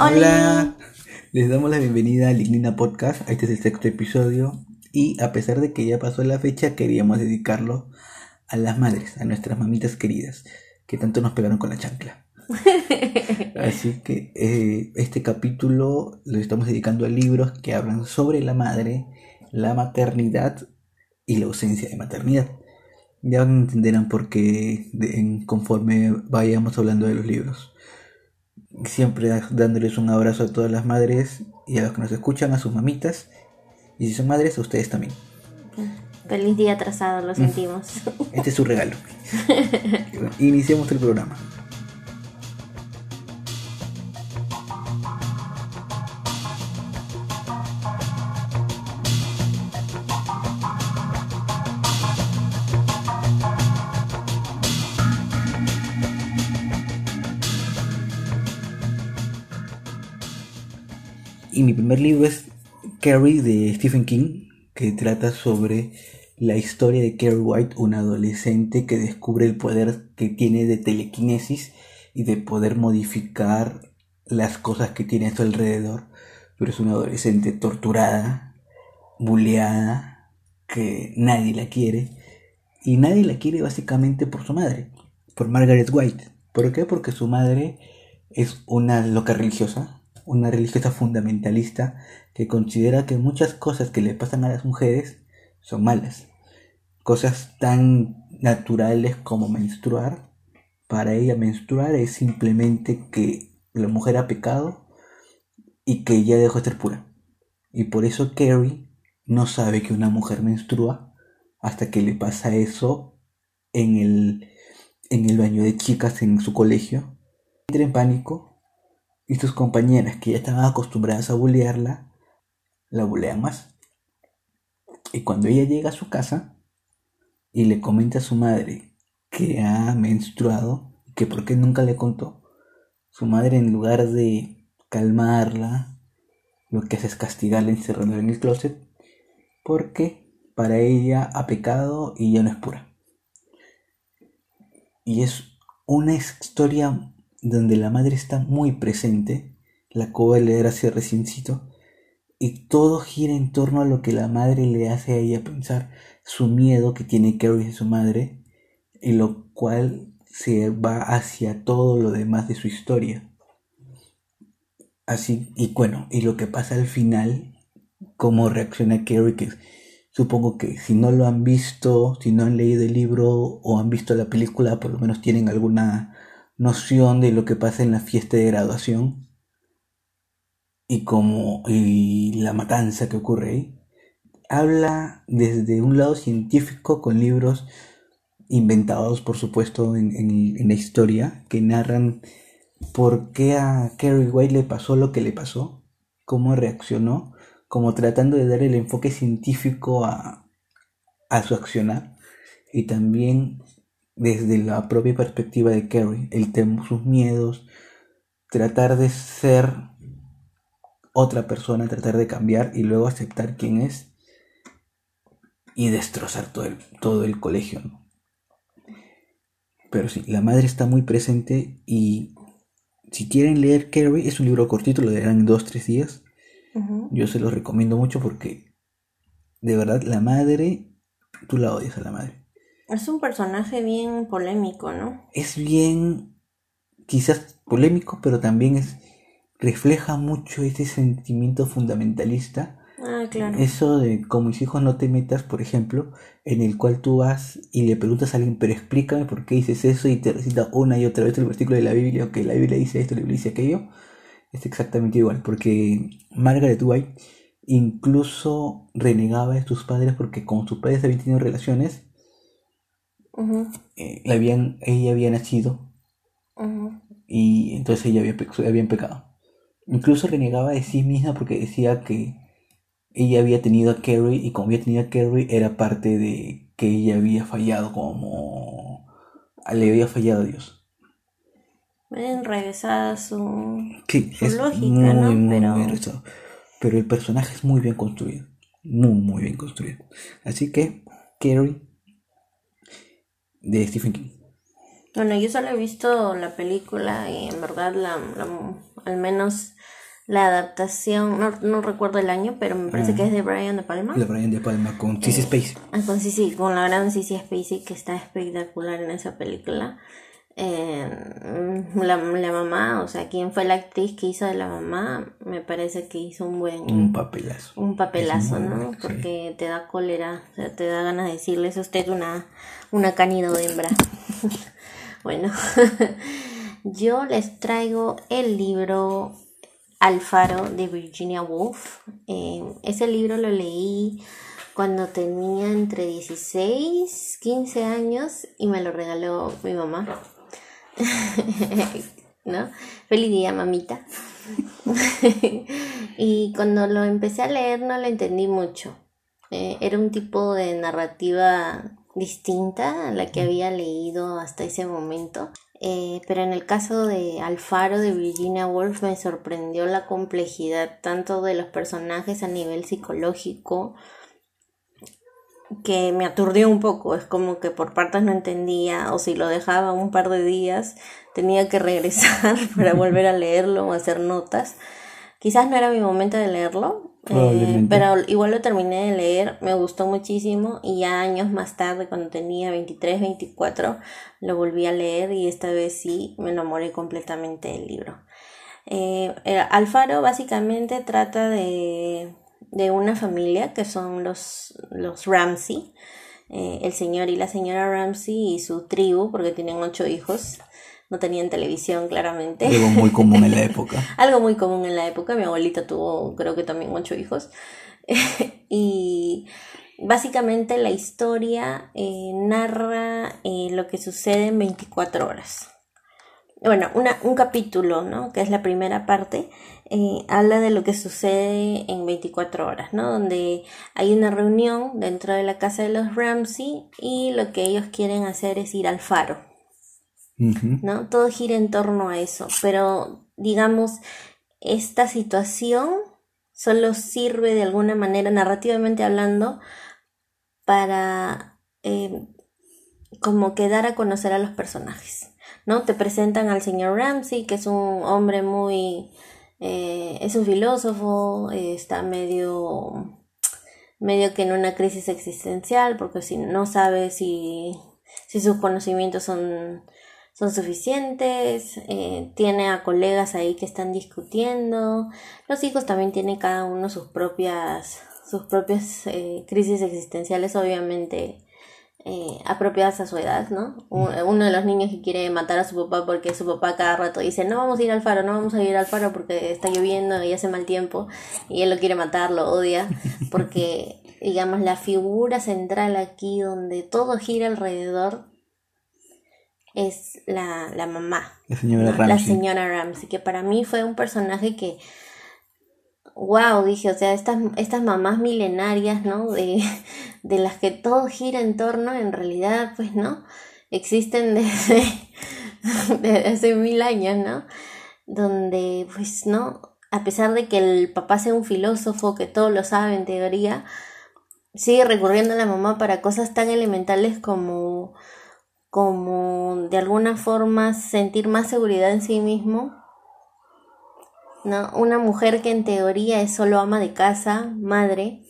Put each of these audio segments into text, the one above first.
Hola. Les damos la bienvenida a Lignina Podcast. Este es el sexto episodio. Y a pesar de que ya pasó la fecha, queríamos dedicarlo a las madres, a nuestras mamitas queridas, que tanto nos pegaron con la chancla. Así que eh, este capítulo lo estamos dedicando a libros que hablan sobre la madre, la maternidad y la ausencia de maternidad. Ya entenderán por qué conforme vayamos hablando de los libros. Siempre dándoles un abrazo a todas las madres y a los que nos escuchan, a sus mamitas. Y si son madres, a ustedes también. Feliz día atrasado, lo sentimos. Este es su regalo. Iniciemos el programa. Y mi primer libro es Carrie de Stephen King, que trata sobre la historia de Carrie White, una adolescente que descubre el poder que tiene de telequinesis y de poder modificar las cosas que tiene a su alrededor. Pero es una adolescente torturada, bulleada, que nadie la quiere. Y nadie la quiere básicamente por su madre, por Margaret White. ¿Por qué? Porque su madre es una loca religiosa, una religiosa fundamentalista que considera que muchas cosas que le pasan a las mujeres son malas. Cosas tan naturales como menstruar. Para ella menstruar es simplemente que la mujer ha pecado y que ella dejó de ser pura. Y por eso Carrie no sabe que una mujer menstrua hasta que le pasa eso en el, en el baño de chicas en su colegio. Entra en pánico y sus compañeras, que ya estaban acostumbradas a bullearla, la bulean más. Y cuando ella llega a su casa y le comenta a su madre que ha menstruado, que por qué nunca le contó, su madre en lugar de calmarla, lo que hace es castigarla encerrándola en el closet, porque para ella ha pecado y ya no es pura. Y es una historia donde la madre está muy presente, la de leer hace reciencito, y todo gira en torno a lo que la madre le hace a ella pensar, su miedo que tiene Carrie de su madre, y lo cual se va hacia todo lo demás de su historia. Así, y bueno, y lo que pasa al final, cómo reacciona Carrie, que supongo que si no lo han visto, si no han leído el libro o han visto la película, por lo menos tienen alguna noción de lo que pasa en la fiesta de graduación y como y la matanza que ocurre ahí. Habla desde un lado científico con libros inventados, por supuesto, en, la historia, que narran por qué a Carrie White le pasó lo que le pasó, cómo reaccionó, como tratando de dar el enfoque científico a, a su accionar y también desde la propia perspectiva de Carrie, el tema, sus miedos, tratar de ser otra persona, tratar de cambiar y luego aceptar quién es y destrozar todo el, todo el colegio. Pero sí, la madre está muy presente y si quieren leer Carrie, es un libro cortito, lo leerán en dos, tres días. Yo se los recomiendo mucho porque de verdad la madre, tú la odias a la madre. Es un personaje bien polémico, ¿no? Es bien, quizás polémico, pero también es refleja mucho ese sentimiento fundamentalista. Ah, claro. Eso de como mis hijos no te metas, por ejemplo, en el cual tú vas y le preguntas a alguien, pero explícame por qué dices eso y te recita una y otra vez el versículo de la Biblia, o que la Biblia dice esto, la Biblia dice aquello. Es exactamente igual, porque Margaret White incluso renegaba de sus padres porque con sus padres habían tenido relaciones eh, habían, ella había nacido y entonces ella había, había pecado. Incluso renegaba de sí misma porque decía que ella había tenido a Carrie y como había tenido a Carrie era parte de que ella había fallado como le había fallado a Dios. Enrevesada su, sí, es lógica, pero... pero el personaje es muy bien construido. Muy, muy bien construido. Así que Carrie de Stephen King. Bueno, yo solo he visto la película y en verdad la, la- al menos la adaptación, no, no recuerdo el año, pero me parece que es de Brian De Palma. La Brian De Palma con Eh, Sissy Space. Ah, con Sissy, con la gran Sissy Spacey que está espectacular en esa película. Eh, la, la mamá, o sea, quien fue la actriz que hizo de la mamá, me parece que hizo un buen, Un papelazo. un papelazo, ¿no? bueno, sí. Porque te da cólera, o sea, te da ganas de decirle, es usted una, una canida de hembra. bueno, yo les traigo el libro Alfaro de Virginia Woolf. Eh, ese libro lo leí cuando tenía entre 16, 15 años y me lo regaló mi mamá. ¿No? Feliz día, mamita. y cuando lo empecé a leer no lo entendí mucho. Eh, era un tipo de narrativa distinta a la que había leído hasta ese momento. Eh, pero en el caso de Alfaro de Virginia Woolf me sorprendió la complejidad tanto de los personajes a nivel psicológico que me aturdió un poco. Es como que por partes no entendía o si lo dejaba un par de días tenía que regresar para volver a leerlo o hacer notas. Quizás no era mi momento de leerlo, eh, pero igual lo terminé de leer, me gustó muchísimo y ya años más tarde, cuando tenía 23, 24, lo volví a leer y esta vez sí me enamoré completamente del libro. Eh, el Alfaro básicamente trata de, de una familia que son los, los Ramsey, eh, el señor y la señora Ramsey y su tribu, porque tienen ocho hijos. No tenían televisión, claramente. Algo muy común en la época. Algo muy común en la época. Mi abuelita tuvo, creo que también ocho hijos. y básicamente la historia eh, narra eh, lo que sucede en 24 horas. Bueno, una, un capítulo, ¿no? Que es la primera parte, eh, habla de lo que sucede en 24 horas, ¿no? Donde hay una reunión dentro de la casa de los Ramsey y lo que ellos quieren hacer es ir al faro. ¿No? Todo gira en torno a eso, pero digamos, esta situación solo sirve de alguna manera, narrativamente hablando, para eh, como que dar a conocer a los personajes, ¿no? Te presentan al señor Ramsey, que es un hombre muy, eh, es un filósofo, está medio medio que en una crisis existencial, porque si no sabe si, si sus conocimientos son son suficientes, eh, tiene a colegas ahí que están discutiendo, los hijos también tienen cada uno sus propias, sus propias eh, crisis existenciales, obviamente eh, apropiadas a su edad, ¿no? Uno de los niños que quiere matar a su papá porque su papá cada rato dice, no vamos a ir al faro, no vamos a ir al faro porque está lloviendo y hace mal tiempo, y él lo quiere matar, lo odia, porque, digamos, la figura central aquí donde todo gira alrededor es la, la mamá, La señora ¿no? Ramsey. la señora Ramsey, que para mí fue un personaje que, wow, dije, o sea, estas, estas mamás milenarias, ¿no? De, de las que todo gira en torno, en realidad, pues, ¿no? Existen desde, desde hace mil años, ¿no? Donde, pues, ¿no? A pesar de que el papá sea un filósofo, que todo lo sabe en teoría, sigue recurriendo a la mamá para cosas tan elementales como como de alguna forma sentir más seguridad en sí mismo. ¿no? Una mujer que en teoría es solo ama de casa, madre,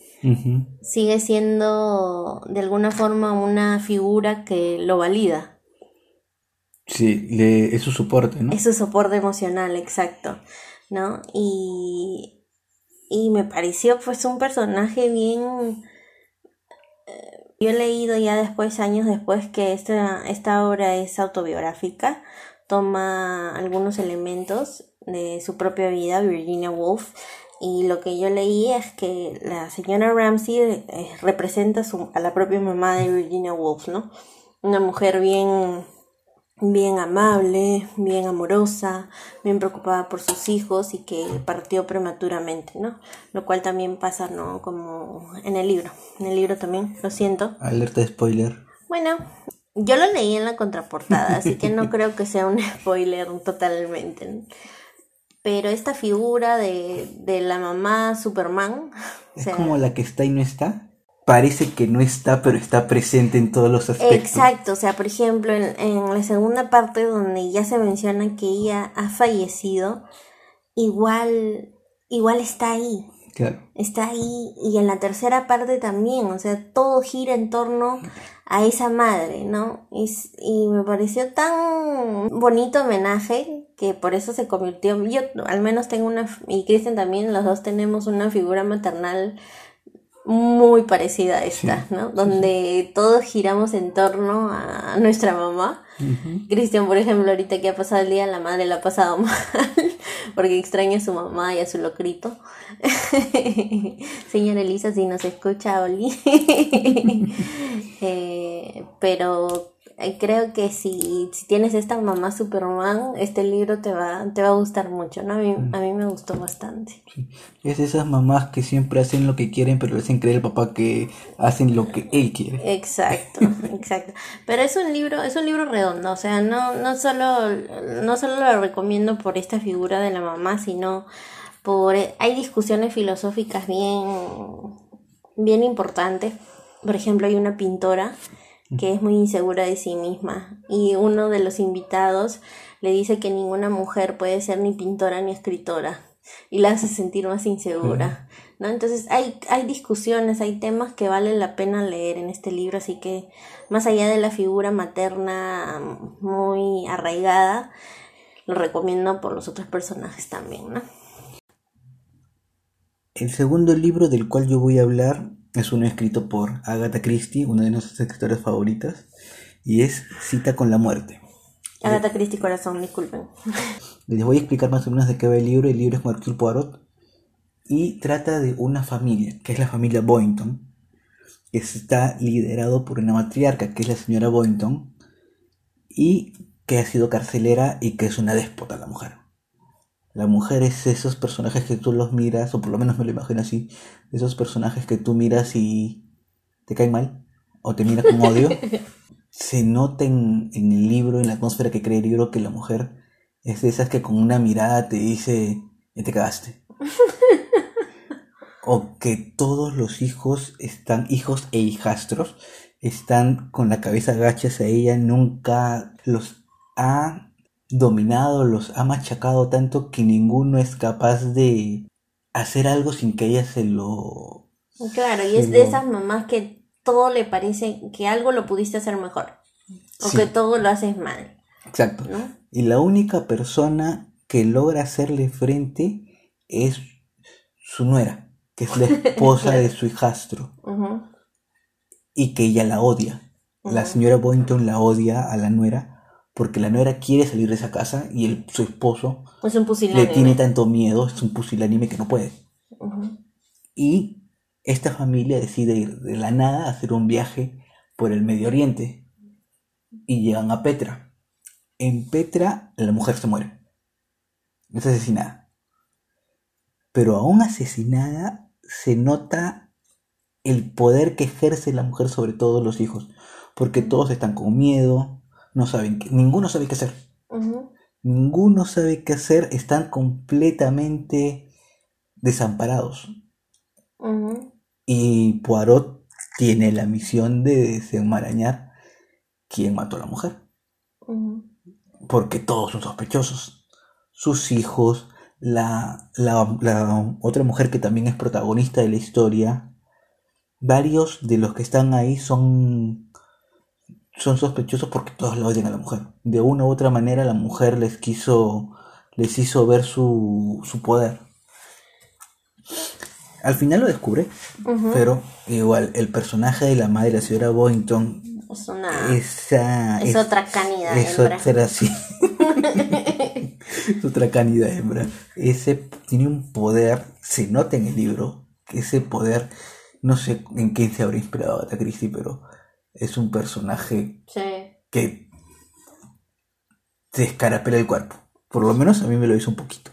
sigue siendo de alguna forma una figura que lo valida. Sí, le, es su soporte, ¿no? Es su soporte emocional, exacto, ¿no? Y, y me pareció pues un personaje bien... Yo he leído ya después, años después, que esta, esta obra es autobiográfica, toma algunos elementos de su propia vida, Virginia Woolf, y lo que yo leí es que la señora Ramsey eh, representa su- a la propia mamá de Virginia Woolf, ¿no? Una mujer bien bien amable, bien amorosa, bien preocupada por sus hijos y que partió prematuramente, ¿no? Lo cual también pasa, ¿no? Como en el libro. En el libro también, lo siento. Alerta de spoiler. Bueno, yo lo leí en la contraportada, así que no creo que sea un spoiler totalmente. ¿no? Pero esta figura de, de la mamá Superman, o Es sea, como la que está y no está. Parece que no está, pero está presente en todos los aspectos. Exacto, o sea, por ejemplo, en, en la segunda parte donde ya se menciona que ella ha fallecido, igual, igual está ahí. Claro. Está ahí y en la tercera parte también, o sea, todo gira en torno a esa madre, ¿no? Y, y me pareció tan bonito homenaje que por eso se convirtió, yo al menos tengo una, y Kristen también, los dos tenemos una figura maternal muy parecida a esta, ¿no? Donde todos giramos en torno a nuestra mamá. Cristian, por ejemplo, ahorita que ha pasado el día, la madre la ha pasado mal porque extraña a su mamá y a su locrito. Señora Elisa, si nos escucha, Oli. eh, pero creo que si, si tienes esta mamá Superman, este libro te va, te va a gustar mucho, ¿no? A mí, a mí me gustó bastante. Es esas mamás que siempre hacen lo que quieren, pero le hacen creer al papá que hacen lo que él quiere. Exacto, exacto. Pero es un libro, es un libro redondo, o sea, no, no solo, no solo lo recomiendo por esta figura de la mamá, sino por hay discusiones filosóficas bien, bien importantes. Por ejemplo, hay una pintora que es muy insegura de sí misma. Y uno de los invitados le dice que ninguna mujer puede ser ni pintora ni escritora y la hace sentir más insegura. ¿no? Entonces hay, hay discusiones, hay temas que vale la pena leer en este libro, así que más allá de la figura materna muy arraigada, lo recomiendo por los otros personajes también, ¿no? El segundo libro del cual yo voy a hablar es uno escrito por Agatha Christie, una de nuestras escritoras favoritas, y es Cita con la muerte. Agatha Christie, corazón, disculpen. Les voy a explicar más o menos de qué va el libro. El libro es Marquis Poirot y trata de una familia, que es la familia Boynton, que está liderado por una matriarca, que es la señora Boynton, y que ha sido carcelera y que es una déspota la mujer. La mujer es esos personajes que tú los miras, o por lo menos me lo imagino así, esos personajes que tú miras y te caen mal, o te miras con odio. Se nota en, el libro, en la atmósfera que crea el libro, que la mujer es de esas que con una mirada te dice, ya te cagaste. o que todos los hijos están, hijos e hijastros, están con la cabeza agachas a ella, nunca los ha dominado, los ha machacado tanto que ninguno es capaz de hacer algo sin que ella se lo... Claro, y es de esas mamás que todo le parece que algo lo pudiste hacer mejor, o que todo lo haces mal. Exacto. Y la única persona que logra hacerle frente es su nuera, que es la esposa de su hijastro, y que ella la odia. La señora Boynton la odia a la nuera porque la nuera quiere salir de esa casa y el, su esposo le tiene tanto miedo, es un pusilánime que no puede. Y esta familia decide ir de la nada a hacer un viaje por el Medio Oriente y llegan a Petra. En Petra la mujer se muere, es asesinada. Pero aún asesinada se nota el poder que ejerce la mujer sobre todos los hijos, porque todos están con miedo, no saben, ninguno sabe qué hacer. Ninguno sabe qué hacer, están completamente desamparados. Y Poirot tiene la misión de desenmarañar quién mató a la mujer. Porque todos son sospechosos. Sus hijos, la, la, otra mujer que también es protagonista de la historia. Varios de los que están ahí son son sospechosos porque todos la odian a la mujer. De una u otra manera la mujer les quiso, les hizo ver su, su poder. Al final lo descubre, pero igual el personaje de la madre, la señora Boynton, es una esa, es, otra canida es Otra, sí. es otra canida hembra. Ese tiene un poder, se nota en el libro, que ese poder, no sé en quién se habrá inspirado a Christie, pero es un personaje que te escarapela el cuerpo. Por lo menos a mí me lo hizo un poquito.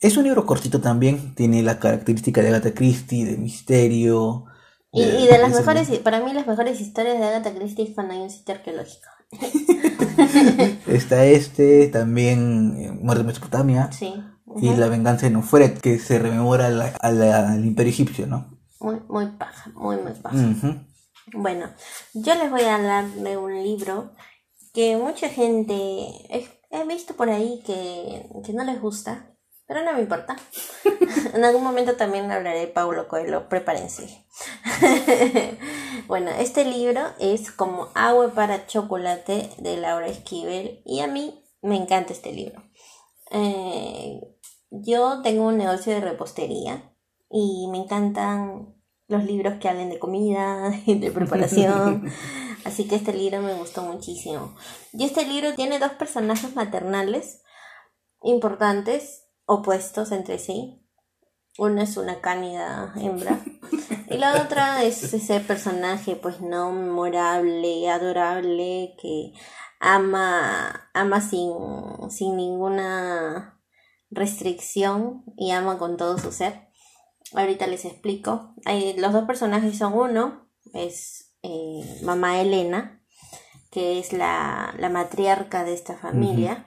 es un libro cortito también, tiene la característica de Agatha Christie, de misterio. Y, de, las mejores, para mí las mejores historias de Agatha Christie es cuando hay un sitio arqueológico. Está este, también eh, Muerte de Mesopotamia. Y La venganza de Nufret, que se rememora al imperio egipcio, ¿no? Muy, muy paja, muy, muy paja. Bueno, yo les voy a hablar de un libro que mucha gente he, visto por ahí que, que no les gusta, pero no me importa. en algún momento también hablaré de Paulo Coelho, prepárense. bueno, este libro es como Agua para Chocolate de Laura Esquivel y a mí me encanta este libro. Eh, yo tengo un negocio de repostería y me encantan los libros que hablen de comida, de preparación. Así que este libro me gustó muchísimo. Y este libro tiene dos personajes maternales importantes opuestos entre sí. Uno es una cánida hembra y la otra es ese personaje pues no memorable, adorable, que ama, ama sin, sin ninguna restricción y ama con todo su ser. Ahorita les explico. Hay, los dos personajes son uno, es eh, mamá Elena, que es la, la matriarca de esta familia.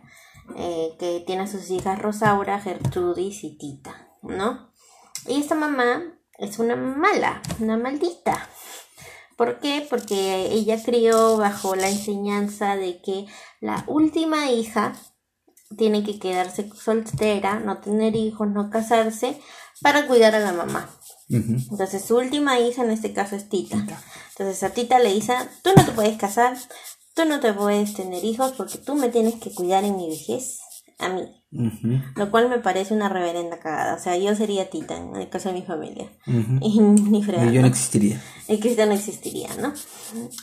Eh, que tiene a sus hijas Rosaura, Gertrudis y Tita, ¿no? Y esta mamá es una mala, una maldita. ¿Por qué? Porque ella crió bajo la enseñanza de que la última hija tiene que quedarse soltera, no tener hijos, no casarse, para cuidar a la mamá. Entonces su última hija en este caso es Tita. Entonces a Tita le dice, tú no te puedes casar, tú no te puedes tener hijos porque tú me tienes que cuidar en mi vejez a mí. Lo cual me parece una reverenda cagada. O sea, yo sería Tita en el caso de mi familia. Y ni Yo no existiría. El Cristo no existiría, ¿no?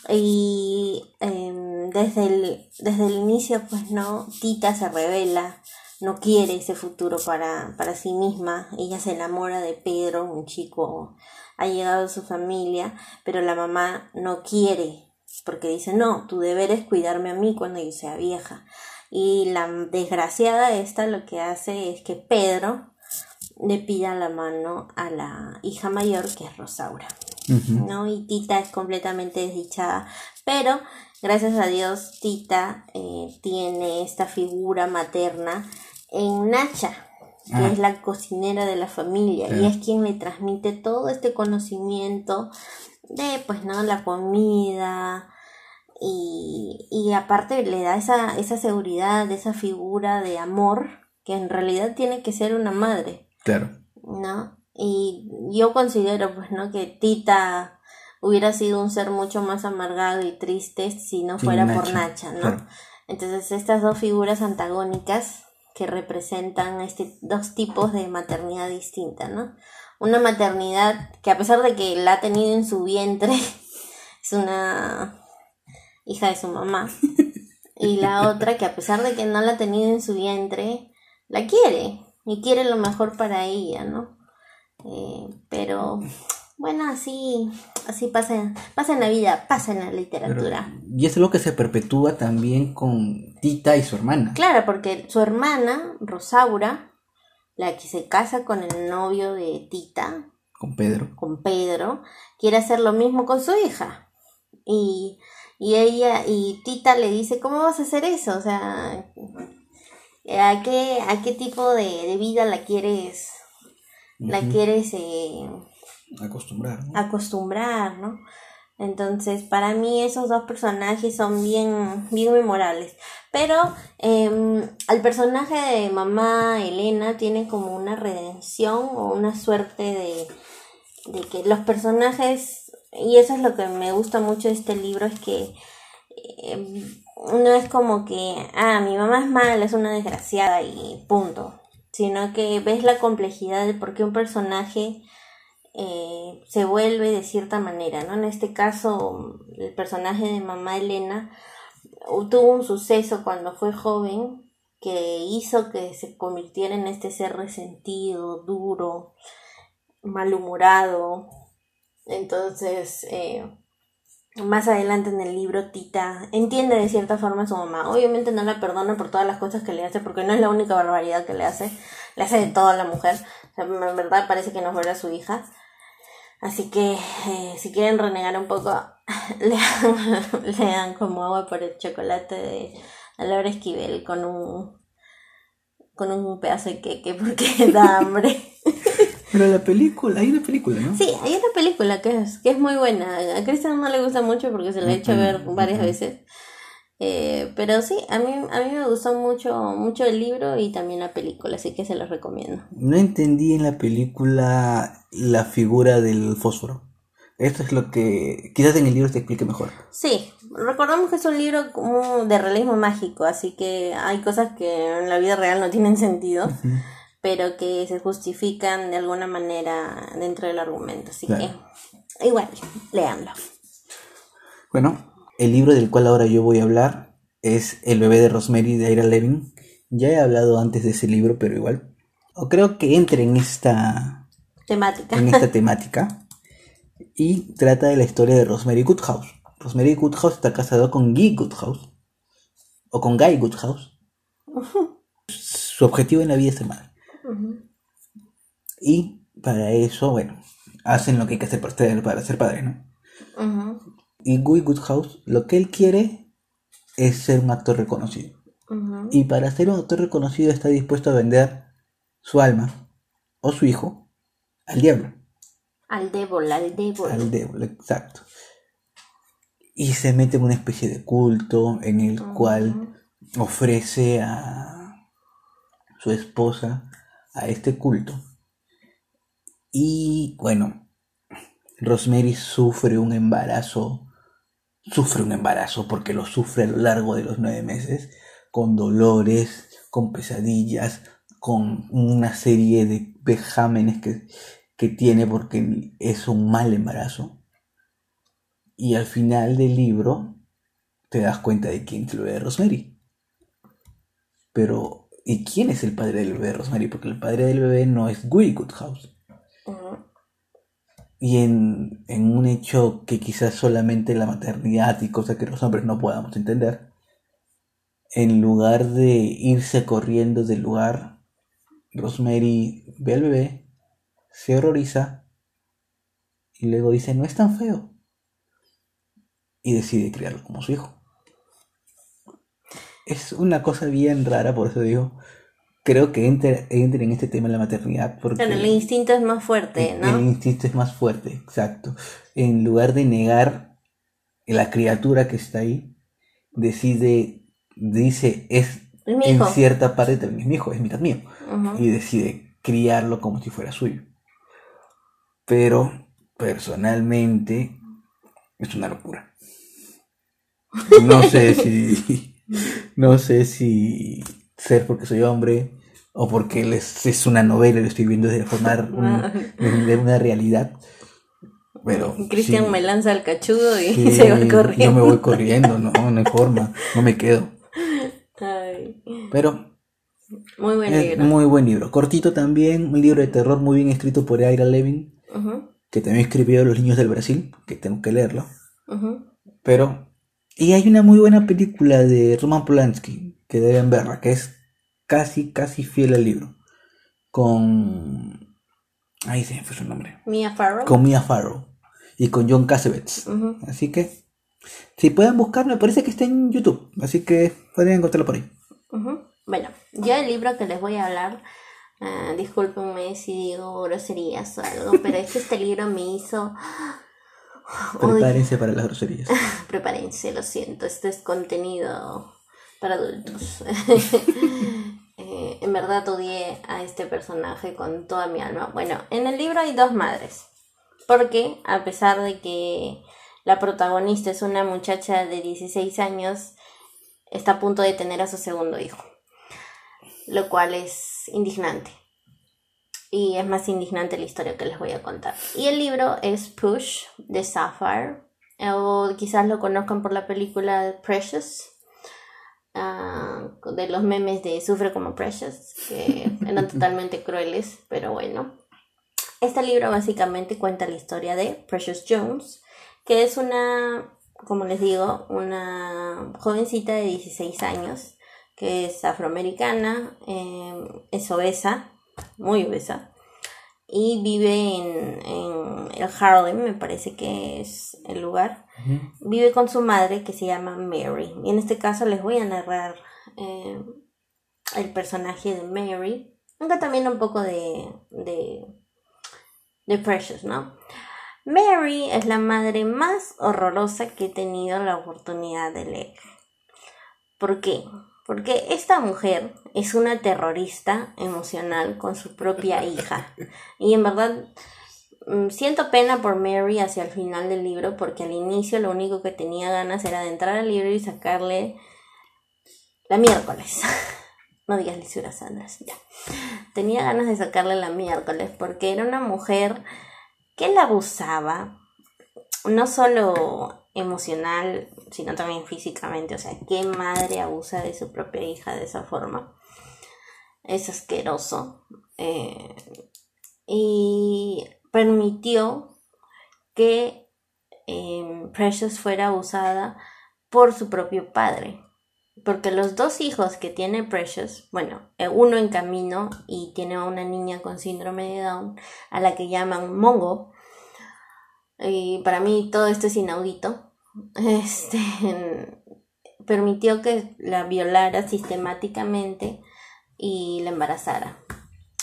Y em, desde, el, desde el inicio, pues no, Tita se revela, no quiere ese futuro para, para sí misma. Ella se enamora de Pedro, un chico ha llegado a su familia, pero la mamá no quiere porque dice, no, tu deber es cuidarme a mí cuando yo sea vieja. Y la desgraciada esta lo que hace es que Pedro le pida la mano a la hija mayor que es Rosaura. ¿no? Y Tita es completamente desdichada. Pero gracias a Dios Tita eh, tiene esta figura materna en Nacha, que ah. es la cocinera de la familia y es quien le transmite todo este conocimiento de pues no la comida y, y aparte le da esa, esa seguridad, esa figura de amor que en realidad tiene que ser una madre. Claro. ¿No? Y yo considero pues no que Tita hubiera sido un ser mucho más amargado y triste si no fuera por Nacha, ¿no? Entonces estas dos figuras antagónicas que representan este dos tipos de maternidad distinta, ¿no? una maternidad que a pesar de que la ha tenido en su vientre, es una hija de su mamá. Y la otra que a pesar de que no la ha tenido en su vientre, la quiere y quiere lo mejor para ella, ¿no? Eh, pero bueno, así, así pasa, pasa en la vida, pasa en la literatura. y es algo que se perpetúa también con Tita y su hermana. Claro, porque su hermana, Rosaura, la que se casa con el novio de Tita. Con Pedro. Con Pedro, quiere hacer lo mismo con su hija. Y, ella, y Tita le dice, ¿cómo vas a hacer eso? O sea, ¿a qué, a qué tipo de, vida la quieres, la quieres eh, acostumbrar? Acostumbrar, ¿no? Entonces, para mí esos dos personajes son bien, bien memorables. Pero eh, el personaje de mamá Elena tiene como una redención o una suerte de, de que los personajes, y eso es lo que me gusta mucho de este libro, es que eh, no es como que, ah, mi mamá es mala, es una desgraciada y punto, sino que ves la complejidad de por qué un personaje eh, se vuelve de cierta manera, ¿no? En este caso, el personaje de mamá Elena tuvo un suceso cuando fue joven que hizo que se convirtiera en este ser resentido, duro, malhumorado. Entonces, eh, más adelante en el libro, Tita entiende de cierta forma a su mamá. Obviamente no la perdona por todas las cosas que le hace, porque no es la única barbaridad que le hace. Le hace de todo a la mujer. En verdad parece que no fuera su hija. Así que eh, si quieren renegar un poco, lean, lean como agua por el chocolate de Laura Esquivel con un con un pedazo de queque porque da hambre. Pero la película, hay una película, ¿no? Sí, hay una película que es, que es muy buena. A Cristian no le gusta mucho porque se la ha hecho ver varias veces. Eh, pero sí, a mí, a mí me gustó mucho, mucho el libro y también la película, así que se los recomiendo. No entendí en la película la figura del fósforo. Esto es lo que quizás en el libro te explique mejor. Sí, recordamos que es un libro como de realismo mágico, así que hay cosas que en la vida real no tienen sentido, pero que se justifican de alguna manera dentro del argumento. Así que igual, leanlo. Bueno, el libro del cual ahora yo voy a hablar es El bebé de Rosemary de Ira Levin. Ya he hablado antes de ese libro, pero igual. O creo que entre en esta temática. En esta temática. Y trata de la historia de Rosemary Goodhouse. Rosemary Goodhouse está casado con Guy Goodhouse. O con Guy Goodhouse. Su objetivo en la vida es ser madre. Y para eso, bueno, hacen lo que hay que hacer para ser, para ser padre, ¿no? Y Guy Goodhouse lo que él quiere es ser un actor reconocido. Y para ser un actor reconocido está dispuesto a vender su alma o su hijo al diablo. Al diablo, al diablo. Al diablo, exacto. Y se mete en una especie de culto en el cual ofrece a su esposa a este culto. Y bueno, Rosemary sufre un embarazo sufre un embarazo porque lo sufre a lo largo de los nueve meses, con dolores, con pesadillas, con una serie de vejámenes que, que tiene porque es un mal embarazo. Y al final del libro te das cuenta de quién es el bebé de Rosemary. Pero, ¿y quién es el padre del bebé de Rosemary? Porque el padre del bebé no es Guy Goodhouse y en, un hecho que quizás solamente la maternidad y cosas que los hombres no podamos entender, en lugar de irse corriendo del lugar, Rosemary ve al bebé, se horroriza y luego dice, no es tan feo. Y decide criarlo como su hijo. Es una cosa bien rara, por eso digo, creo que entra, en este tema la maternidad. Porque el instinto es más fuerte, ¿no? El, instinto es más fuerte, exacto. En lugar de negar la criatura que está ahí, decide, dice, es en cierta parte también es mi hijo, es mitad mío. Y decide criarlo como si fuera suyo. Pero personalmente es una locura. No sé si. No sé si ser porque soy hombre o porque les, es una novela y lo estoy viendo desde formar de una realidad. Pero, Cristian me lanza al cachudo y se va corriendo. Yo me voy corriendo, no, no hay forma, no me quedo. Pero muy buen libro. Muy buen libro. Cortito también, un libro de terror muy bien escrito por Ira Levin, que también escribió Los Niños del Brasil, que tengo que leerlo. Pero, y hay una muy buena película de Roman Polanski, que deben verla, que es casi, casi fiel al libro. Con. Ahí se me fue su nombre. Mia Farrow. Con Mia Farrow. Y con John Cassavetes. Así que. Si pueden buscarlo, me parece que está en YouTube. Así que podrían encontrarlo por ahí. Bueno, yo el libro que les voy a hablar. Uh, discúlpenme si digo groserías o algo, pero es que este libro me hizo. Prepárense para las groserías. Prepárense, lo siento, este es contenido para adultos. Eh, en verdad odié a este personaje con toda mi alma. Bueno, en el libro hay dos madres. Porque a pesar de que la protagonista es una muchacha de 16 años, está a punto de tener a su segundo hijo. Lo cual es indignante. Y es más indignante la historia que les voy a contar. Y el libro es Push de Sapphire. O quizás lo conozcan por la película Precious Ah, de los memes de Sufre como Precious, que eran totalmente crueles, pero bueno. Este libro básicamente cuenta la historia de Precious Jones, que es una, como les digo, una jovencita de 16 años, que es afroamericana, em, es obesa, muy obesa, y vive en, en el Harlem, me parece que es el lugar. Vive con su madre que se llama Mary. Y en este caso les voy a narrar eh, el personaje de Mary. Aunque también un poco de, de, de Precious, ¿no? Mary es la madre más horrorosa que he tenido la oportunidad de leer. ¿Por qué? Porque esta mujer es una terrorista emocional con su propia hija. Y en verdad mm, siento pena por Mary hacia el final del libro porque al inicio lo único que tenía ganas era de entrar al libro y sacarle la miércoles. No digas lisura, Sandra. Ya. Tenía ganas de sacarle la miércoles porque era una mujer que la abusaba, no solo emocional, sino también físicamente. O sea, ¿qué madre abusa de su propia hija de esa forma? Es asqueroso. Eh, y permitió que eh, Precious fuera abusada por su propio padre porque los dos hijos que tiene Precious, bueno, eh, uno en camino y tiene a una niña con síndrome de Down, a la que llaman Mongo, y para mí todo esto es inaudito, este, permitió que la violara sistemáticamente y la embarazara.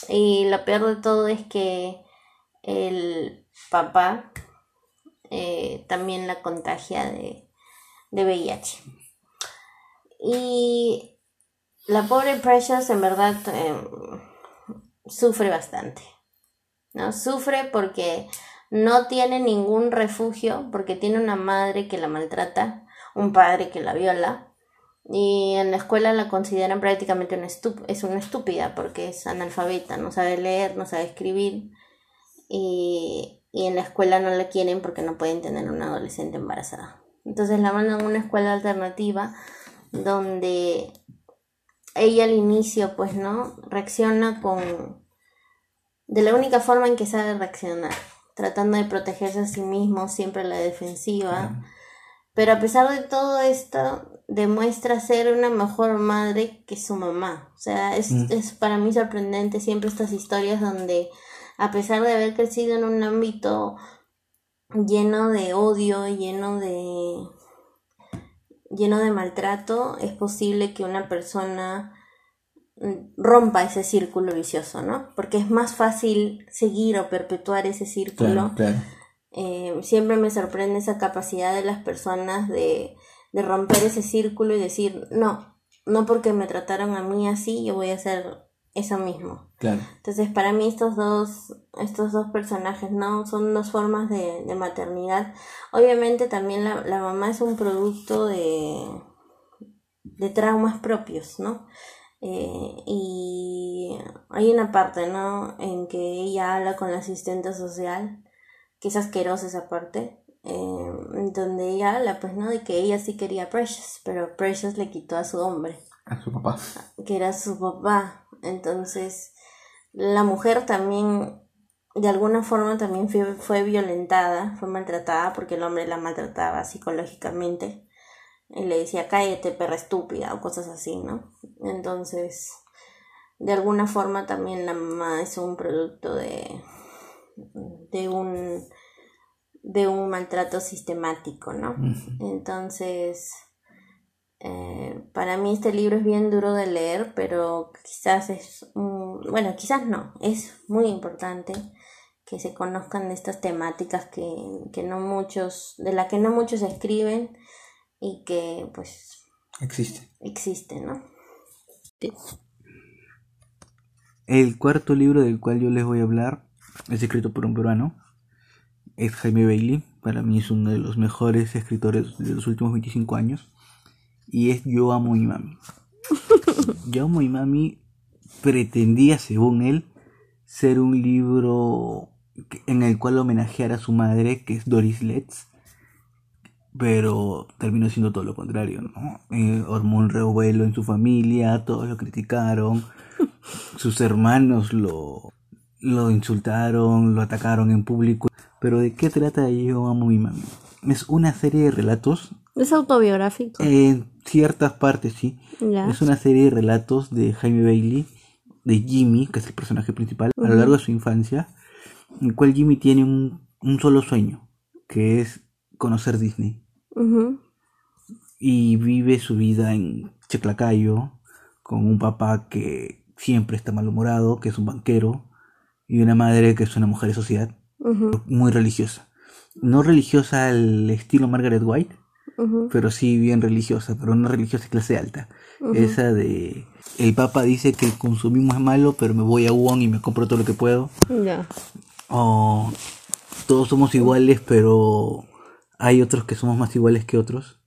Y lo peor de todo es que el papá eh, también la contagia de, de VIH. Y la pobre Precious en verdad em, sufre bastante. ¿no? Sufre porque no tiene ningún refugio, porque tiene una madre que la maltrata, un padre que la viola. Y en la escuela la consideran prácticamente una es una estúpida porque es analfabeta, no sabe leer, no sabe escribir. Y, y en la escuela no la quieren porque no pueden tener una adolescente embarazada. Entonces la mandan a una escuela alternativa donde ella al inicio, pues, ¿no? Reacciona con... de la única forma en que sabe reaccionar, tratando de protegerse a sí mismo, siempre la defensiva. Pero a pesar de todo esto, demuestra ser una mejor madre que su mamá. O sea, es, mm. es para mí sorprendente siempre estas historias donde, a pesar de haber crecido en un ámbito lleno de odio, lleno de lleno de maltrato, es posible que una persona rompa ese círculo vicioso, ¿no? Porque es más fácil seguir o perpetuar ese círculo. Eh, siempre me sorprende esa capacidad de las personas de, de romper ese círculo y decir, no, no porque me trataron a mí así, yo voy a hacer eso mismo. Claro. Entonces, para mí estos dos, estos dos personajes, ¿no? Son dos formas de, de maternidad. Obviamente también la, la, mamá es un producto de, de traumas propios, ¿no? Eh, y hay una parte, ¿no? En que ella habla con la asistente social, que es asquerosa esa parte, eh, donde ella habla, pues, ¿no? De que ella sí quería a Precious, pero Precious le quitó a su hombre. A su papá. Que era su papá. Entonces, la mujer también, de alguna forma, también fue, violentada, fue maltratada porque el hombre la maltrataba psicológicamente. Y le decía, cállate, perra estúpida, o cosas así, ¿no? Entonces, de alguna forma también la mamá es un producto de, de un de un maltrato sistemático, ¿no? Entonces, eh, para mí este libro es bien duro de leer, pero quizás es, bueno, quizás no, es muy importante que se conozcan de estas temáticas que, que no muchos, de las que no muchos escriben y que pues existen. Existen, ¿no? El cuarto libro del cual yo les voy a hablar es escrito por un peruano, es Jaime Bailey, para mí es uno de los mejores escritores de los últimos 25 años y es Yo amo mi mami. Yo amo mi mami pretendía, según él, ser un libro en el cual homenajear a su madre, que es Doris Letts, pero terminó siendo todo lo contrario, ¿no? Eh, un revuelo en su familia, todos lo criticaron, sus hermanos lo, lo insultaron, lo atacaron en público. Pero ¿de qué trata Yo amo mi mami? Es una serie de relatos ¿Es autobiográfico? En ciertas partes, sí. Es una serie de relatos de Jaime Bailey, de Jimmy, que es el personaje principal, a lo largo de su infancia, en el cual Jimmy tiene un, solo sueño, que es conocer Disney. Y vive su vida en Checlacayo, con un papá que siempre está malhumorado, que es un banquero, y una madre que es una mujer de sociedad. muy religiosa. No religiosa al estilo Margaret White, pero sí bien religiosa, pero una religiosa clase alta. Esa de el Papa dice que el consumismo es malo, pero me voy a Wong y me compro todo lo que puedo. O todos somos iguales, pero hay otros que somos más iguales que otros.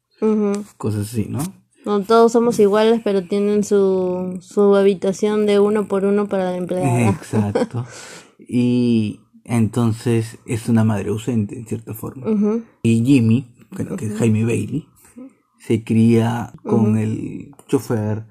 Cosas así, ¿no? No todos somos iguales, pero tienen su, su habitación de uno por uno para la empleada. Exacto. y entonces es una madre ausente, en cierta forma. Y Jimmy, que es Jaime Bailey, se cría con el chofer,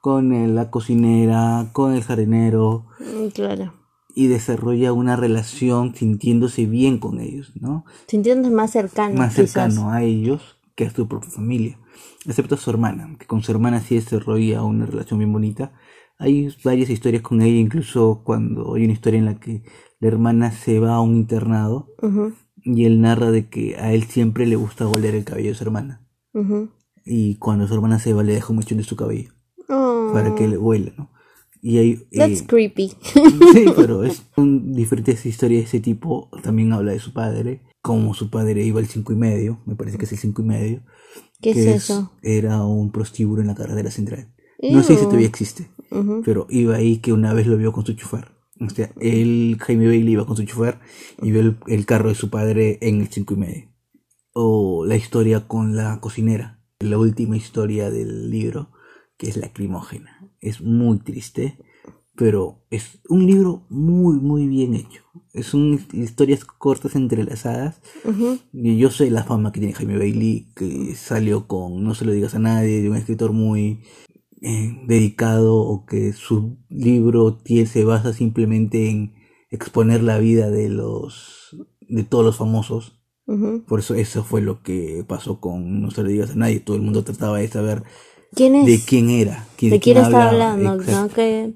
con la cocinera, con el jardinero. Claro. Y desarrolla una relación sintiéndose bien con ellos, ¿no? Sintiéndose más cercano. Más cercano a ellos que a su propia familia. Excepto a su hermana, que con su hermana sí desarrolla una relación bien bonita. Hay varias historias con ella, incluso cuando hay una historia en la que la hermana se va a un internado y él narra de que a él siempre le gusta oler el cabello de su hermana. Y cuando su hermana se va, le deja un mechón de su cabello. Para que le huela, ¿no? Y hay, That's eh, creepy. sí, pero es diferentes historias de ese tipo. También habla de su padre, como su padre iba al cinco y medio, me parece que es el cinco y medio. ¿Qué es eso? Era un prostíbulo en la carretera central. No sé si todavía existe, pero iba ahí que una vez lo vio con su chofer. O sea, él, Jaime Bailey, iba con su chofer y vio el, carro de su padre en el cinco y medio. O la historia con la cocinera, la última historia del libro, que es lacrimógena. Es muy triste, pero es un libro muy, muy bien hecho. Es un, historias cortas entrelazadas. Y yo sé la fama que tiene Jaime Bailey, que salió con No se lo digas a nadie, de un escritor muy eh, dedicado o que su libro tiene, se basa simplemente en exponer la vida de los de todos los famosos. Por eso eso fue lo que pasó con No se lo digas a nadie. Todo el mundo trataba de saber de quién era. de quién, estaba hablando, ¿no? ¿Qué,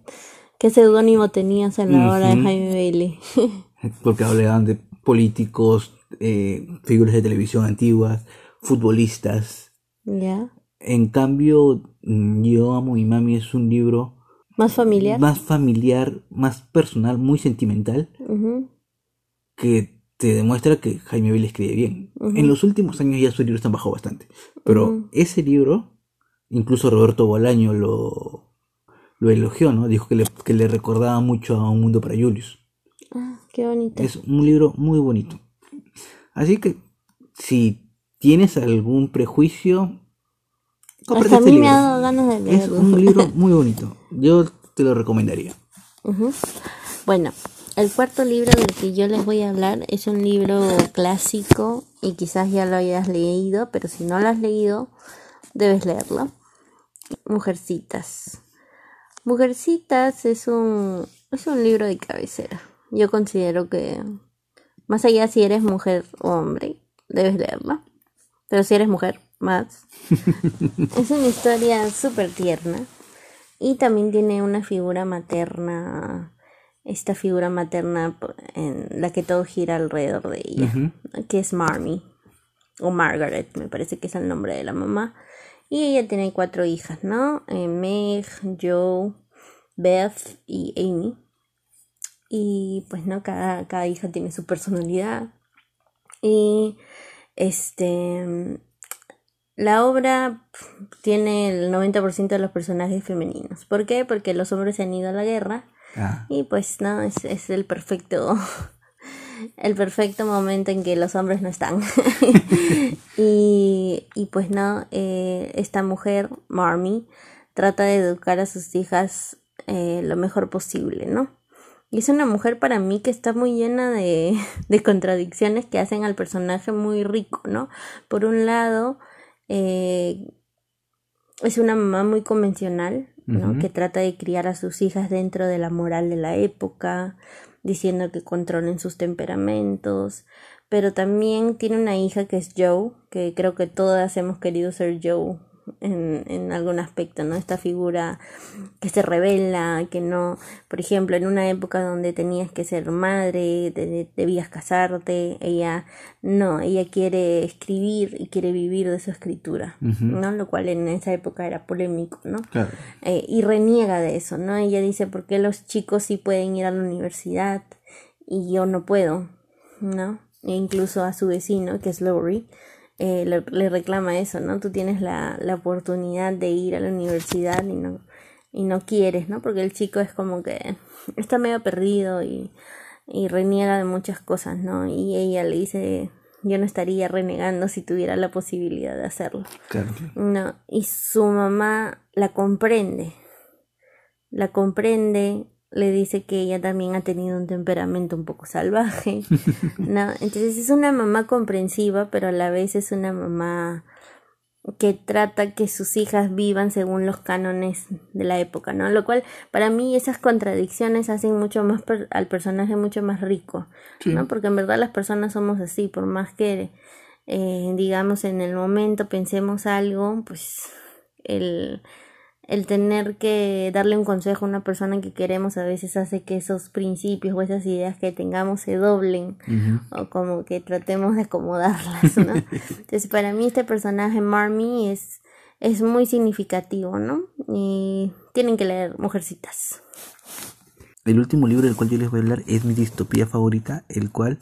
¿Qué, seudónimo tenías en la hora de Jaime Bailey? Porque hablaban de políticos, eh, figuras de televisión antiguas, futbolistas. Ya. En cambio, mm, Yo amo y mami es un libro más familiar, más familiar, más personal, muy sentimental, que te demuestra que Jaime Bailey escribe bien. En los últimos años ya sus libros han bajado bastante, pero ese libro, incluso Roberto Bolaño lo, lo elogió, ¿no? Dijo que le, que le recordaba mucho a Un Mundo para Julius. Ah, qué bonito. Es un libro muy bonito. Así que si tienes algún prejuicio, hasta a mí me ha dado ganas de leerlo. Es un libro muy bonito. Yo te lo recomendaría. Bueno, el cuarto libro del que yo les voy a hablar es un libro clásico y quizás ya lo hayas leído, pero si no lo has leído, debes leerlo. Mujercitas. Mujercitas es un, es un libro de cabecera. Yo considero que, más allá si eres mujer o hombre, debes leerlo. Pero si eres mujer, más. es una historia súper tierna. Y también tiene una figura materna, esta figura materna en la que todo gira alrededor de ella, que es Marmy, o Margaret, me parece que es el nombre de la mamá. Y ella tiene cuatro hijas, ¿no? Eh, Meg, Joe, Beth y Amy. Y pues, ¿no? Cada, cada hija tiene su personalidad. Y este la obra tiene el 90% de los personajes femeninos. ¿Por qué? Porque los hombres se han ido a la guerra. Ah. Y pues no, es, es, el perfecto. El perfecto momento en que los hombres no están. y, y, pues no, eh, esta mujer, Marmy, trata de educar a sus hijas eh, lo mejor posible, ¿no? Y es una mujer para mí que está muy llena de, de contradicciones que hacen al personaje muy rico, ¿no? Por un lado, eh, es una mamá muy convencional, ¿no? Que trata de criar a sus hijas dentro de la moral de la época, diciendo que controlen sus temperamentos, pero también tiene una hija que es Joe, que creo que todas hemos querido ser Joe en, en algún aspecto, ¿no? Esta figura que se revela, que no, por ejemplo, en una época donde tenías que ser madre, debías casarte, ella no, ella quiere escribir y quiere vivir de su escritura, ¿no? Lo cual en esa época era polémico, ¿no? Eh, y reniega de eso, ¿no? Ella dice, ¿por qué los chicos sí pueden ir a la universidad y yo no puedo? ¿no? E incluso a su vecino, que es Lowry, eh, le, reclama eso, ¿no? Tú tienes la, la oportunidad de ir a la universidad y no, y no quieres, ¿no? Porque el chico es como que está medio perdido y, y reniega de muchas cosas, ¿no? Y ella le dice, yo no estaría renegando si tuviera la posibilidad de hacerlo. Claro. No, y su mamá la comprende, la comprende le dice que ella también ha tenido un temperamento un poco salvaje, ¿no? Entonces es una mamá comprensiva, pero a la vez es una mamá que trata que sus hijas vivan según los cánones de la época, ¿no? Lo cual para mí esas contradicciones hacen mucho más al personaje mucho más rico, ¿no? Porque en verdad las personas somos así, por más que eh, digamos en el momento pensemos algo, pues el el tener que darle un consejo a una persona que queremos a veces hace que esos principios o esas ideas que tengamos se doblen o como que tratemos de acomodarlas, ¿no? Entonces para mí este personaje Marmy es, es muy significativo, ¿no? Y tienen que leer Mujercitas. El último libro del cual yo les voy a hablar es mi distopía favorita, el cual,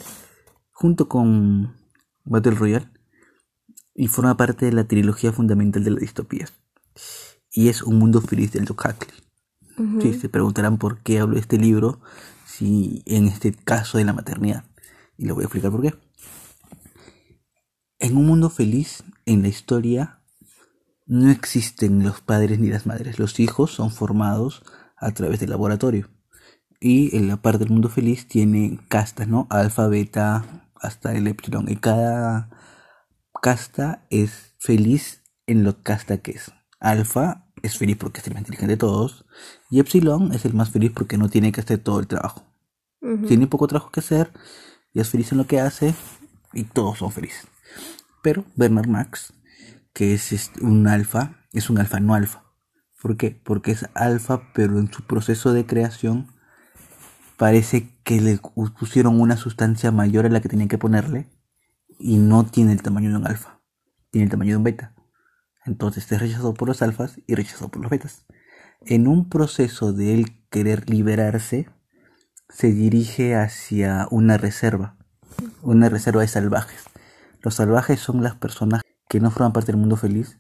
junto con Battle Royale, y forma parte de la trilogía fundamental de las distopías y es Un Mundo Feliz del Doc Huxley. se preguntarán por qué hablo de este libro, si en este caso de la maternidad. Y lo voy a explicar por qué. En un mundo feliz, en la historia, no existen los padres ni las madres. Los hijos son formados a través del laboratorio. Y en la parte del mundo feliz tiene castas, ¿no? Alfa, beta, hasta el epsilon. Y cada casta es feliz en lo casta que es. Alfa es feliz porque es el más inteligente de todos. Y Epsilon es el más feliz porque no tiene que hacer todo el trabajo. Tiene poco trabajo que hacer y es feliz en lo que hace y todos son felices. Pero Bernard Max, que es este, un alfa, es un alfa no alfa. ¿Por qué? Porque es alfa, pero en su proceso de creación parece que le pusieron una sustancia mayor a la que tenían que ponerle y no tiene el tamaño de un alfa, tiene el tamaño de un beta. Entonces es rechazado por los alfas y rechazado por los betas. En un proceso de él querer liberarse, se dirige hacia una reserva, una reserva de salvajes. Los salvajes son las personas que no forman parte del mundo feliz,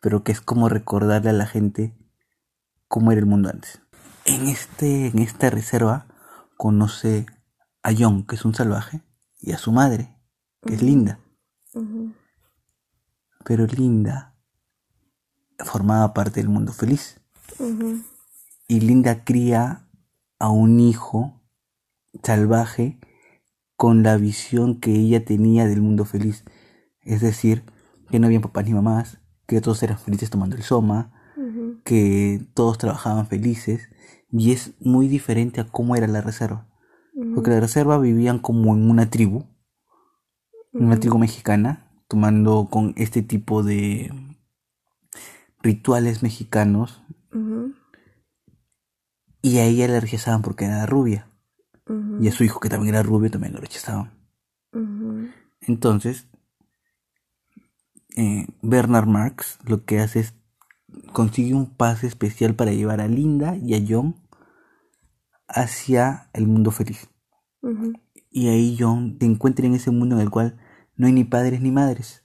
pero que es como recordarle a la gente cómo era el mundo antes. En, este, en esta reserva conoce a John, que es un salvaje, y a su madre, que es Linda. Pero Linda formaba parte del mundo feliz. Y Linda cría a un hijo salvaje con la visión que ella tenía del mundo feliz. Es decir, que no había papás ni mamás, que todos eran felices tomando el soma, que todos trabajaban felices. Y es muy diferente a cómo era la reserva. Porque la reserva vivían como en una tribu, una tribu mexicana, tomando con este tipo de rituales mexicanos. Y a ella la rechazaban porque era rubia. Y a su hijo, que también era rubio, también lo rechazaban. Entonces, eh, Bernard Marx lo que hace es consigue un pase especial para llevar a Linda y a John hacia el mundo feliz. Y ahí John se encuentra en ese mundo en el cual no hay ni padres ni madres.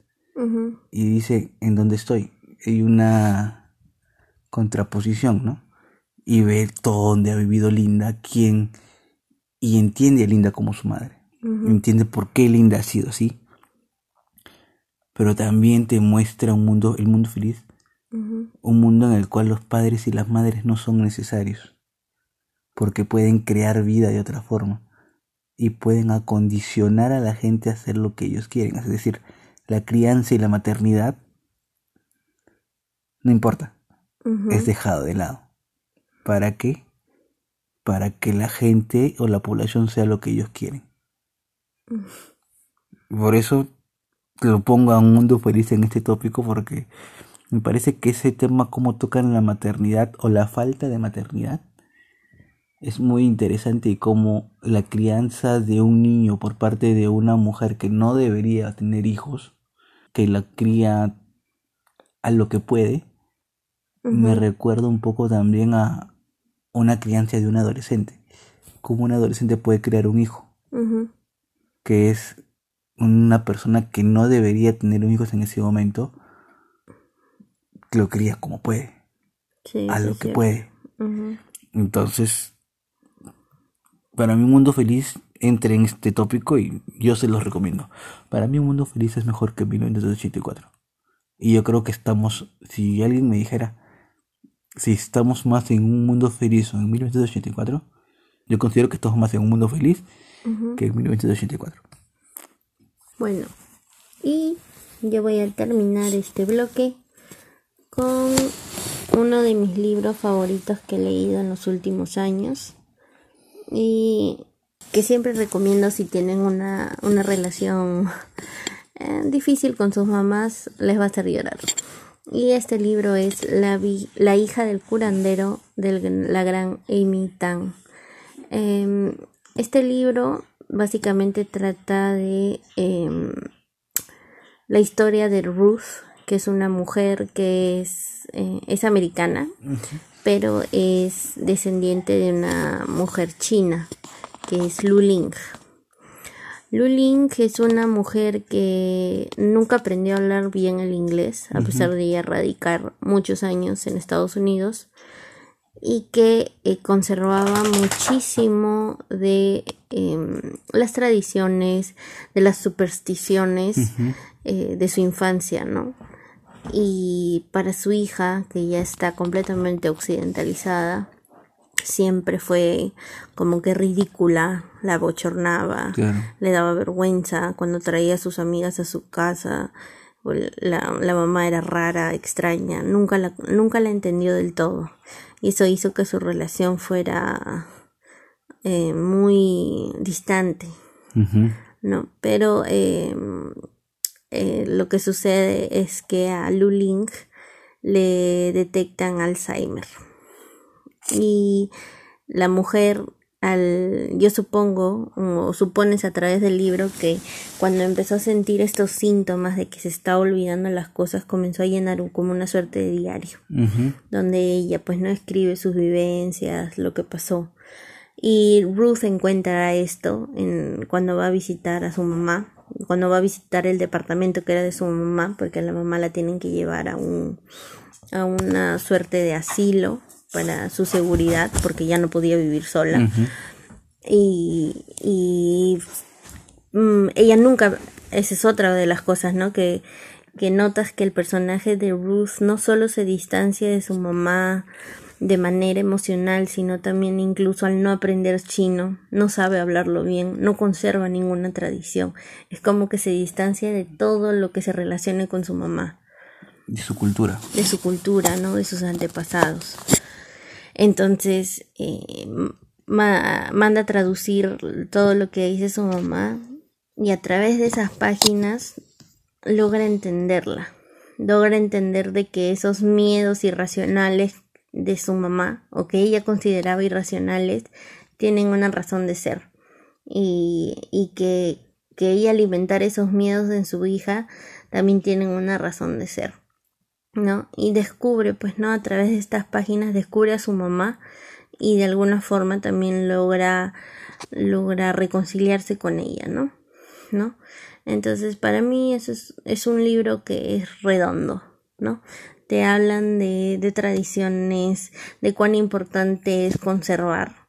Y dice, ¿en dónde estoy? Hay una contraposición, ¿no? Y ve todo donde ha vivido Linda, quién, y entiende a Linda como su madre. Entiende por qué Linda ha sido así. Pero también te muestra un mundo, el mundo feliz, un mundo en el cual los padres y las madres no son necesarios, porque pueden crear vida de otra forma y pueden acondicionar a la gente a hacer lo que ellos quieren. Es decir, la crianza y la maternidad no importa, es dejado de lado. ¿Para qué? Para que la gente o la población sea lo que ellos quieren. Por eso lo pongo a un mundo feliz en este tópico porque me parece que ese tema como tocan la maternidad o la falta de maternidad es muy interesante y como la crianza de un niño por parte de una mujer que no debería tener hijos, que la cría a lo que puede, me recuerda un poco también a una crianza de un adolescente. Cómo un adolescente puede crear un hijo. que es una persona que no debería tener hijos en ese momento, lo cría como puede, a lo que puede. Entonces, para mí un mundo feliz entre en este tópico y yo se los recomiendo. Para mí un mundo feliz es mejor que 1984. Y yo creo que estamos, si alguien me dijera, si estamos más en un mundo feliz o en 1984, yo considero que estamos más en un mundo feliz que en 1984. Bueno, y yo voy a terminar este bloque con uno de mis libros favoritos que he leído en los últimos años y que siempre recomiendo si tienen una, relación eh, difícil con sus mamás, les va a hacer llorar. Y este libro es La, la hija del curandero de la gran Amy Tang. Em, este libro básicamente trata de em, la historia de Ruth, que es una mujer que es, eh, es americana, pero es descendiente de una mujer china, que es Lu Ling. Lu Ling es una mujer que nunca aprendió a hablar bien el inglés, a pesar de ella radicar muchos años en Estados Unidos y que eh, conservaba muchísimo de em, las tradiciones, de las supersticiones eh, de su infancia, ¿no? Y para su hija, que ya está completamente occidentalizada, siempre fue como que ridícula, la bochornaba, le daba vergüenza cuando traía a sus amigas a su casa, la, la mamá era rara, extraña, nunca la, nunca la entendió del todo. Y eso hizo que su relación fuera eh, muy distante, ¿no? Pero em, eh, lo que sucede es que a Luling le detectan Alzheimer. Y la mujer al, yo supongo, o supones a través del libro que cuando empezó a sentir estos síntomas de que se está olvidando las cosas, comenzó a llenar como una suerte de diario, donde ella pues no escribe sus vivencias, lo que pasó. Y Ruth encuentra esto en, cuando va a visitar a su mamá, cuando va a visitar el departamento que era de su mamá, porque a la mamá la tienen que llevar a un, a una suerte de asilo para su seguridad porque ya no podía vivir sola. Y, y mm, ella nunca, esa es otra de las cosas, ¿no? Que, que notas que el personaje de Ruth no solo se distancia de su mamá de manera emocional, sino también incluso al no aprender chino, no sabe hablarlo bien, no conserva ninguna tradición. Es como que se distancia de todo lo que se relacione con su mamá. De su cultura. De su cultura, ¿no? De sus antepasados. Entonces, eh, manda a traducir todo lo que dice su mamá y a través de esas páginas logra entenderla. Logra entender de que esos miedos irracionales de su mamá o que ella consideraba irracionales tienen una razón de ser y, y que, que ella alimentar esos miedos en su hija también tienen una razón de ser. ¿No? Y descubre, pues, ¿no? A través de estas páginas descubre a su mamá y de alguna forma también logra, logra reconciliarse con ella, ¿no? ¿No? Entonces, para mí eso es, es un libro que es redondo, ¿no? Te hablan de, de tradiciones, de cuán importante es conservar,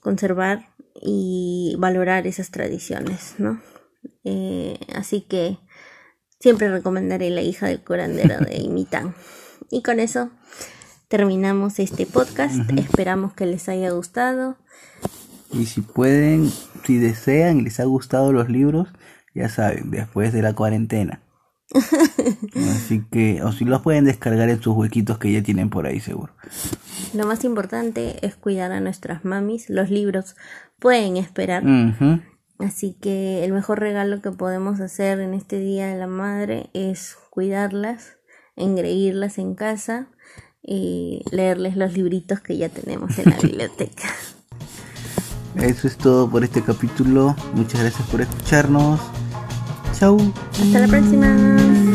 conservar y valorar esas tradiciones, ¿no? Eh, así que Siempre recomendaré La hija del curandero de Imitán. Y con eso terminamos este podcast. Esperamos que les haya gustado. Y si pueden, si desean y les ha gustado los libros, ya saben, después de la cuarentena. Así que, o si los pueden descargar en sus huequitos que ya tienen por ahí seguro. Lo más importante es cuidar a nuestras mamis. Los libros pueden esperar. Así que el mejor regalo que podemos hacer en este Día de la Madre es cuidarlas, engreírlas en casa y leerles los libritos que ya tenemos en la biblioteca. Eso es todo por este capítulo. Muchas gracias por escucharnos. Chau. Hasta la próxima.